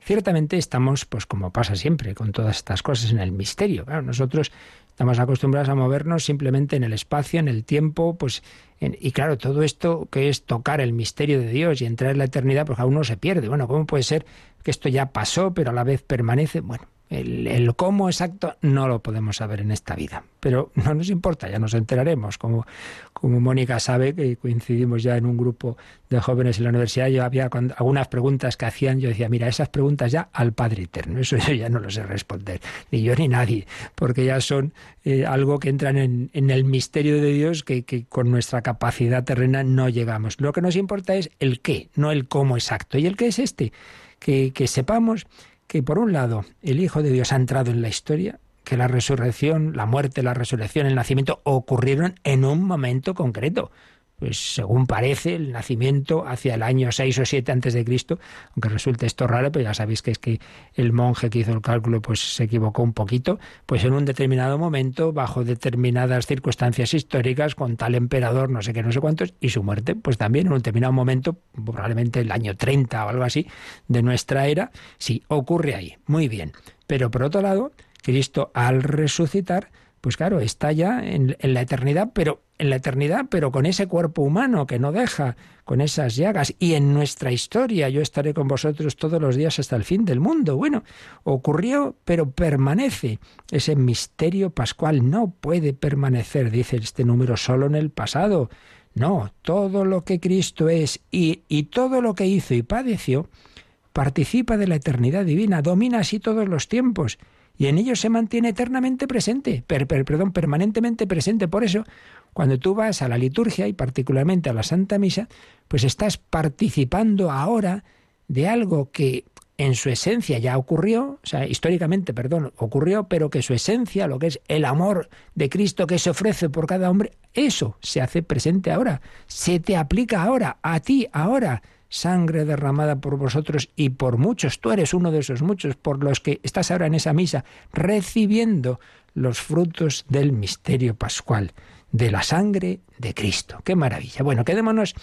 Ciertamente estamos, pues como pasa siempre con todas estas cosas, en el misterio. nosotros Estamos acostumbrados a movernos simplemente en el espacio, en el tiempo, pues y claro, todo esto que es tocar el misterio de Dios y entrar en la eternidad, pues a uno se pierde. Bueno, ¿cómo puede ser que esto ya pasó, pero a la vez permanece? Bueno, el, cómo exacto no lo podemos saber en esta vida, pero no nos importa, ya nos enteraremos. Como, como Mónica sabe, que coincidimos ya en un grupo de jóvenes en la universidad, yo había algunas preguntas que hacían, yo decía, mira, esas preguntas ya al Padre Eterno, eso yo ya no lo sé responder, ni yo ni nadie, porque ya son eh, algo que entran en, en, el misterio de Dios que, que con nuestra capacidad terrena no llegamos. Lo que nos importa es el qué, no el cómo exacto. ¿Y el qué es este? Que, que sepamos que por un lado el Hijo de Dios ha entrado en la historia, que la resurrección, la muerte, la resurrección, el nacimiento ocurrieron en un momento concreto pues según parece, el nacimiento hacia el año 6 o 7 antes de Cristo, aunque resulte esto raro, pero ya sabéis que es que el monje que hizo el cálculo pues se equivocó un poquito, pues en un determinado momento, bajo determinadas circunstancias históricas, con tal emperador, no sé qué, no sé cuántos, y su muerte, pues también en un determinado momento, probablemente el año 30 o algo así, de nuestra era, sí, ocurre ahí. Muy bien. Pero por otro lado, Cristo al resucitar, pues claro, está ya en, la eternidad, pero en la eternidad, pero con ese cuerpo humano que no deja, con esas llagas, y en nuestra historia, yo estaré con vosotros todos los días hasta el fin del mundo. Bueno, ocurrió, pero permanece. Ese misterio pascual no puede permanecer, dice este número, solo en el pasado. No, todo lo que Cristo es y, y todo lo que hizo y padeció participa de la eternidad divina, domina así todos los tiempos y en ellos se mantiene eternamente presente, perdón, permanentemente presente. Por eso, cuando tú vas a la liturgia y particularmente a la Santa Misa, pues estás participando ahora de algo que en su esencia ya ocurrió, o sea, históricamente, perdón, ocurrió, pero que su esencia, lo que es el amor de Cristo que se ofrece por cada hombre, eso se hace presente ahora, se te aplica ahora, a ti ahora sangre derramada por vosotros y por muchos. Tú eres uno de esos muchos por los que estás ahora en esa misa recibiendo los frutos del misterio pascual, de la sangre de Cristo. ¡Qué maravilla! Bueno, quedémonos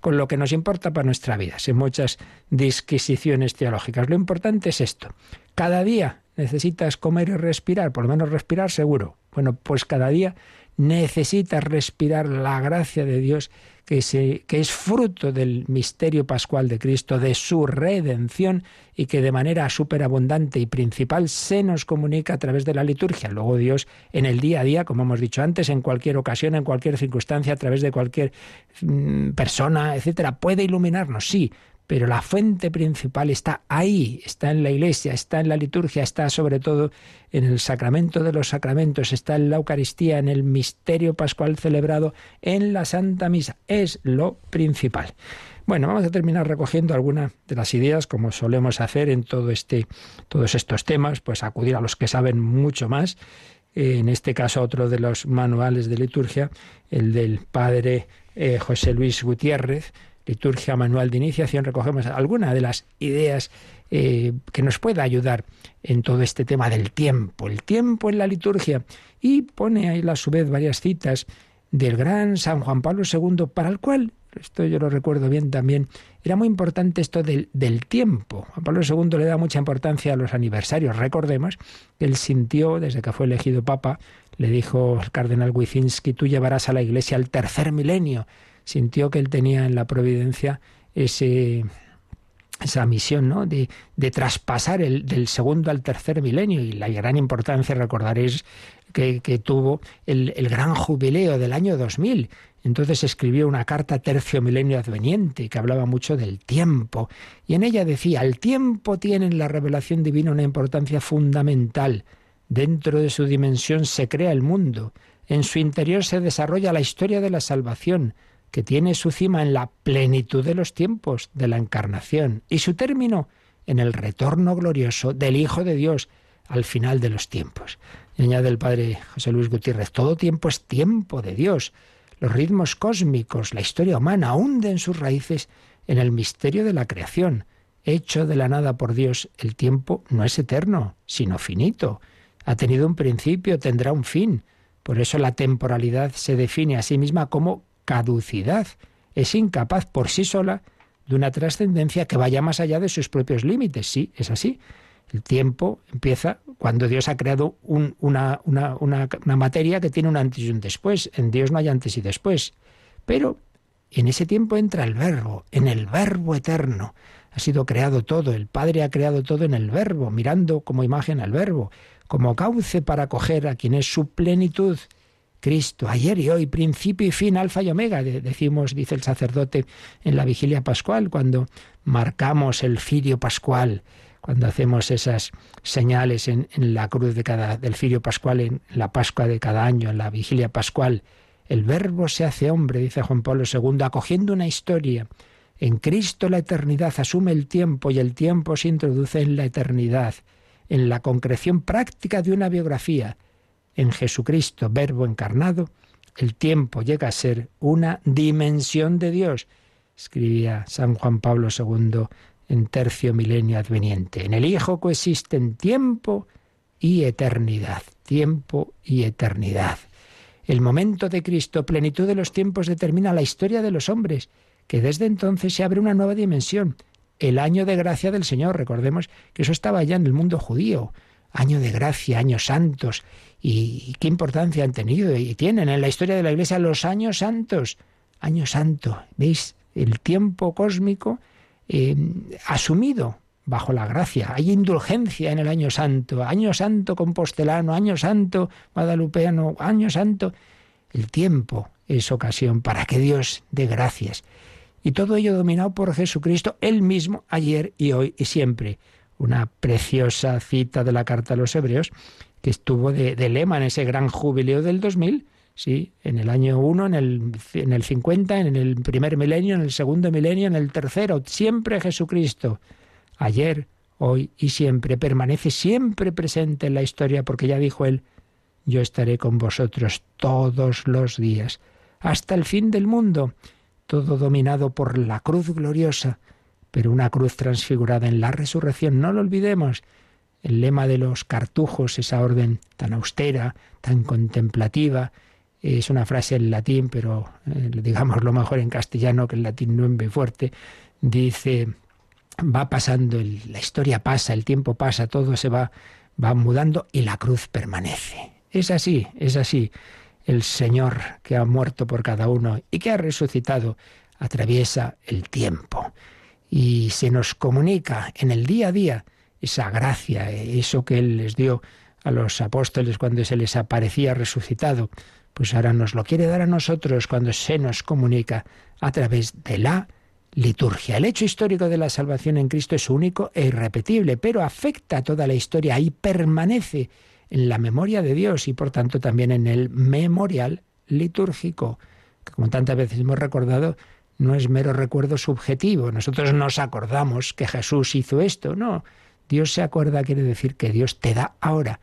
con lo que nos importa para nuestra vida, sin muchas disquisiciones teológicas. Lo importante es esto. Cada día necesitas comer y respirar, por lo menos respirar seguro. Bueno, pues cada día necesitas respirar la gracia de Dios que, se, que es fruto del misterio pascual de Cristo, de su redención y que de manera superabundante y principal se nos comunica a través de la liturgia. Luego Dios en el día a día, como hemos dicho antes, en cualquier ocasión, en cualquier circunstancia, a través de cualquier mm, persona, etcétera, puede iluminarnos, sí, pero la fuente principal está ahí, está en la iglesia, está en la liturgia, está sobre todo en el sacramento de los sacramentos, está en la Eucaristía, en el misterio pascual celebrado en la Santa Misa. Es lo principal. Bueno, vamos a terminar recogiendo algunas de las ideas, como solemos hacer en todo este, todos estos temas, pues acudir a los que saben mucho más. En este caso, otro de los manuales de liturgia, el del padre eh, José Luis Gutiérrez, liturgia manual de iniciación, recogemos algunas de las ideas eh, que nos pueda ayudar en todo este tema del tiempo, el tiempo en la liturgia, y pone ahí a su vez varias citas del gran San Juan Pablo II, para el cual, esto yo lo recuerdo bien también, era muy importante esto del, del tiempo. Juan Pablo II le da mucha importancia a los aniversarios. Recordemos que él sintió, desde que fue elegido Papa, le dijo el cardenal Wyszynski, tú llevarás a la Iglesia al tercer milenio. Sintió que él tenía en la providencia ese, esa misión ¿no? de, de traspasar el, del segundo al tercer milenio y la gran importancia, recordaréis, que, que tuvo el, el, gran jubileo del año 2000. Entonces escribió una carta tercio milenio adveniente que hablaba mucho del tiempo y en ella decía, el tiempo tiene en la revelación divina una importancia fundamental. Dentro de su dimensión se crea el mundo, en su interior se desarrolla la historia de la salvación, que tiene su cima en la plenitud de los tiempos, de la encarnación, y su término en el retorno glorioso del Hijo de Dios al final de los tiempos. Y añade el padre José Luis Gutiérrez, todo tiempo es tiempo de Dios. Los ritmos cósmicos, la historia humana, hunden sus raíces en el misterio de la creación. Hecho de la nada por Dios, el tiempo no es eterno, sino finito. Ha tenido un principio, tendrá un fin. Por eso la temporalidad se define a sí misma como caducidad. Es incapaz por sí sola de una trascendencia que vaya más allá de sus propios límites. Sí, es así. El tiempo empieza cuando Dios ha creado un, una, una, una, una, materia que tiene un antes y un después. En Dios no hay antes y después. Pero en ese tiempo entra el verbo, en el verbo eterno. Ha sido creado todo, el Padre ha creado todo en el verbo, mirando como imagen al verbo, como cauce para acoger a quien es su plenitud. Cristo, ayer y hoy, principio y fin, alfa y omega, decimos, dice el sacerdote en la vigilia pascual, cuando marcamos el firio pascual, cuando hacemos esas señales en, la cruz de cada, del firio pascual, en la Pascua de cada año, en la vigilia pascual. El verbo se hace hombre, dice Juan Pablo II, acogiendo una historia. En Cristo la eternidad asume el tiempo y el tiempo se introduce en la eternidad, en la concreción práctica de una biografía. En Jesucristo, verbo encarnado, el tiempo llega a ser una dimensión de Dios, escribía San Juan Pablo II en tercio milenio adveniente. En el Hijo coexisten tiempo y eternidad, tiempo y eternidad. El momento de Cristo, plenitud de los tiempos, determina la historia de los hombres, que desde entonces se abre una nueva dimensión, el año de gracia del Señor. Recordemos que eso estaba ya en el mundo judío, año de gracia, años santos, y, qué importancia han tenido y tienen en la historia de la Iglesia los años santos. Año santo, ¿veis? El tiempo cósmico eh, asumido bajo la gracia. Hay indulgencia en el año santo, año santo compostelano, año santo guadalupeano, año santo. El tiempo es ocasión para que Dios dé gracias. Y todo ello dominado por Jesucristo, Él mismo, ayer y hoy y siempre. Una preciosa cita de la carta a los Hebreos que estuvo de, lema en ese gran jubileo del 2000 Sí, en el año 1, en el, en el 50, en el primer milenio, en el segundo milenio, en el tercero. Siempre Jesucristo. Ayer, hoy y siempre. Permanece siempre presente en la historia porque ya dijo él, yo estaré con vosotros todos los días, hasta el fin del mundo. Todo dominado por la cruz gloriosa, pero una cruz transfigurada en la resurrección. No lo olvidemos el lema de los cartujos, esa orden tan austera, tan contemplativa, es una frase en latín, pero eh, digamos lo mejor en castellano, que el latín no es muy fuerte. Dice, va pasando, la historia pasa, el tiempo pasa, todo se va, va mudando y la cruz permanece. Es así, es así. El Señor que ha muerto por cada uno y que ha resucitado atraviesa el tiempo y se nos comunica en el día a día esa gracia, eso que Él les dio a los apóstoles cuando se les aparecía resucitado, pues ahora nos lo quiere dar a nosotros cuando se nos comunica a través de la liturgia. El hecho histórico de la salvación en Cristo es único e irrepetible, pero afecta a toda la historia y permanece en la memoria de Dios y por tanto también en el memorial litúrgico, que como tantas veces hemos recordado, no es mero recuerdo subjetivo. Nosotros nos acordamos que Jesús hizo esto, no. Dios se acuerda quiere decir que Dios te da ahora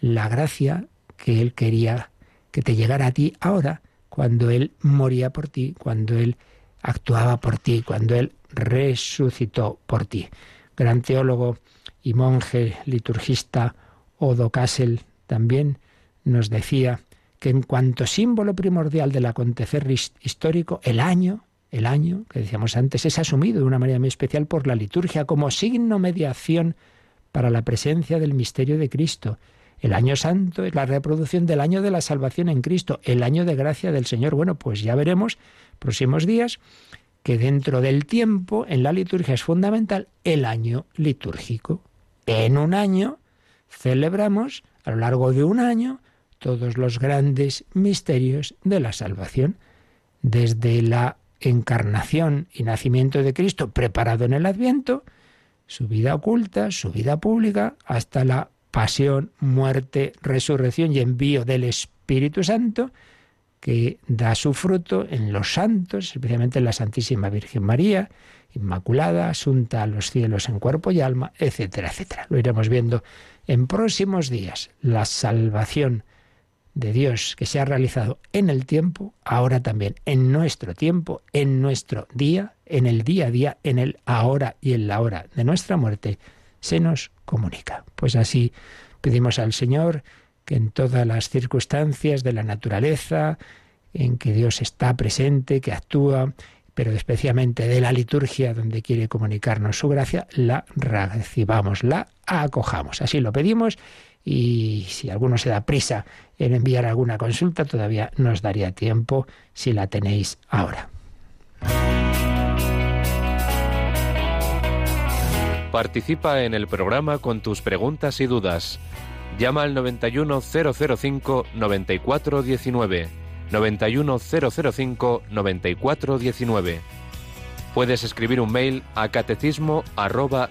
la gracia que Él quería que te llegara a ti ahora, cuando Él moría por ti, cuando Él actuaba por ti, cuando Él resucitó por ti. Gran teólogo y monje liturgista Odo Kassel también nos decía que en cuanto símbolo primordial del acontecer histórico, el año, el año, que decíamos antes, es asumido de una manera muy especial por la liturgia como signo mediación para la presencia del misterio de Cristo. El año santo es la reproducción del año de la salvación en Cristo, el año de gracia del Señor. Bueno, pues ya veremos próximos días que dentro del tiempo en la liturgia es fundamental el año litúrgico. En un año celebramos a lo largo de un año todos los grandes misterios de la salvación, desde la encarnación y nacimiento de Cristo preparado en el Adviento, su vida oculta, su vida pública, hasta la pasión, muerte, resurrección y envío del Espíritu Santo, que da su fruto en los santos, especialmente en la Santísima Virgen María, Inmaculada, asunta a los cielos en cuerpo y alma, etcétera, etcétera. Lo iremos viendo en próximos días. La salvación de Dios que se ha realizado en el tiempo, ahora también en nuestro tiempo, en nuestro día, en el día a día, en el ahora y en la hora de nuestra muerte, se nos comunica. Pues así pedimos al Señor que en todas las circunstancias de la naturaleza, en que Dios está presente, que actúa, pero especialmente de la liturgia donde quiere comunicarnos su gracia, la recibamos, la acojamos. Así lo pedimos y si alguno se da prisa en enviar alguna consulta, todavía nos daría tiempo si la tenéis ahora. Participa en el programa con tus preguntas y dudas. Llama al 91005 9419. 91005 9419. Puedes escribir un mail a catecismo arroba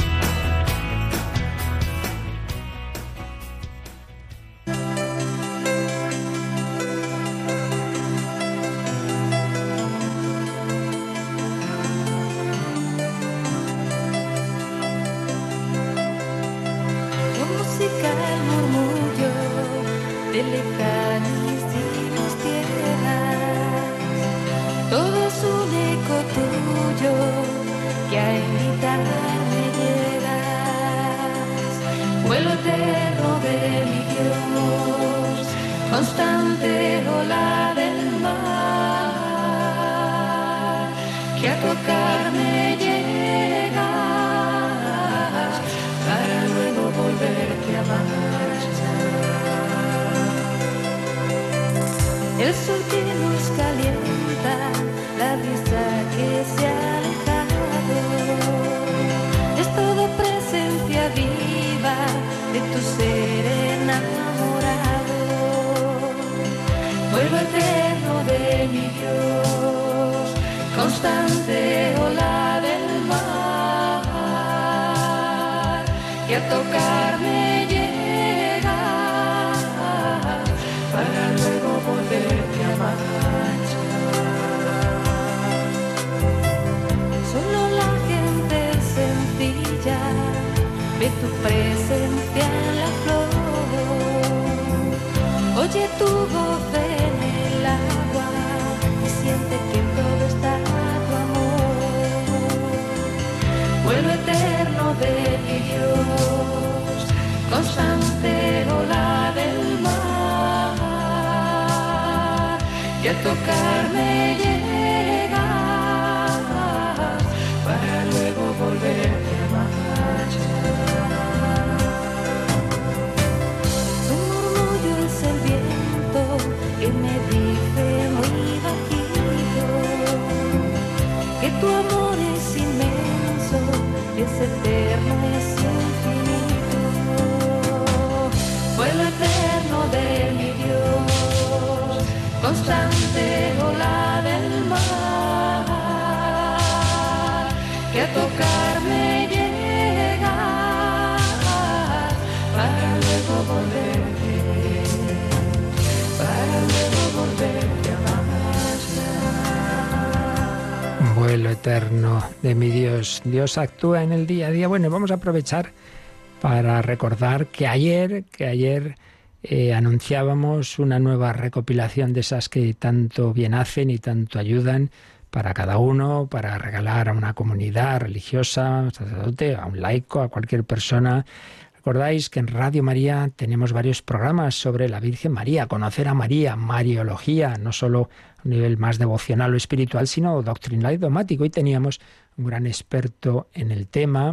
y a tocarme. Eterno de mi Dios. Dios actúa en el día a día. Bueno, vamos a aprovechar para recordar que ayer, que ayer eh, anunciábamos una nueva recopilación de esas que tanto bien hacen y tanto ayudan para cada uno, para regalar a una comunidad religiosa, a un sacerdote, a un laico, a cualquier persona. Recordáis que en Radio María tenemos varios programas sobre la Virgen María, conocer a María, Mariología, no solo a nivel más devocional o espiritual, sino doctrinal y dogmático. Y teníamos un gran experto en el tema,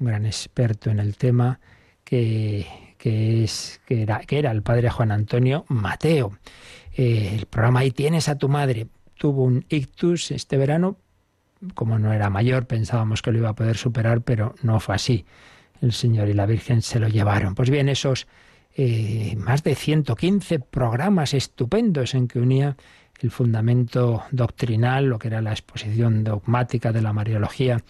un gran experto en el tema que, que, es, que, era, que era el padre Juan Antonio Mateo. Eh, el programa Ahí tienes a tu madre tuvo un ictus este verano, como no era mayor pensábamos que lo iba a poder superar, pero no fue así. El Señor y la Virgen se lo llevaron. Pues bien, esos eh, más de 115 programas estupendos en que unía el fundamento doctrinal, lo que era la exposición dogmática de la Mariología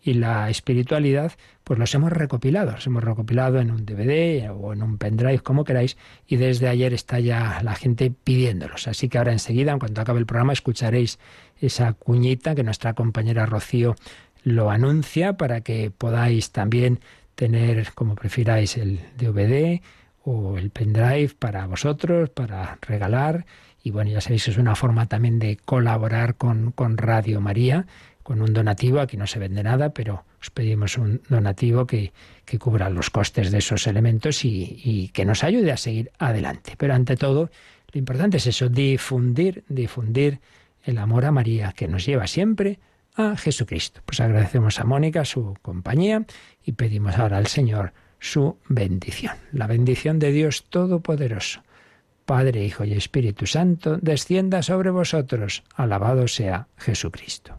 y la espiritualidad, pues los hemos recopilado, los hemos recopilado en un DVD o en un pendrive, como queráis, y desde ayer está ya la gente pidiéndolos. Así que ahora enseguida, en cuanto acabe el programa, escucharéis esa cuñita que nuestra compañera Rocío lo anuncia para que podáis también tener, como prefiráis, el DVD o el pendrive para vosotros, para regalar. Y bueno, ya sabéis, es una forma también de colaborar con, con Radio María con un donativo. Aquí no se vende nada, pero os pedimos un donativo que, que cubra los costes de esos elementos y, y, que nos ayude a seguir adelante. Pero ante todo, lo importante es eso, difundir, difundir el amor a María, que nos lleva siempre a Jesucristo. Pues agradecemos a Mónica su compañía y pedimos ahora al Señor su bendición. La bendición de Dios Todopoderoso. Padre, Hijo y Espíritu Santo, descienda sobre vosotros. Alabado sea Jesucristo.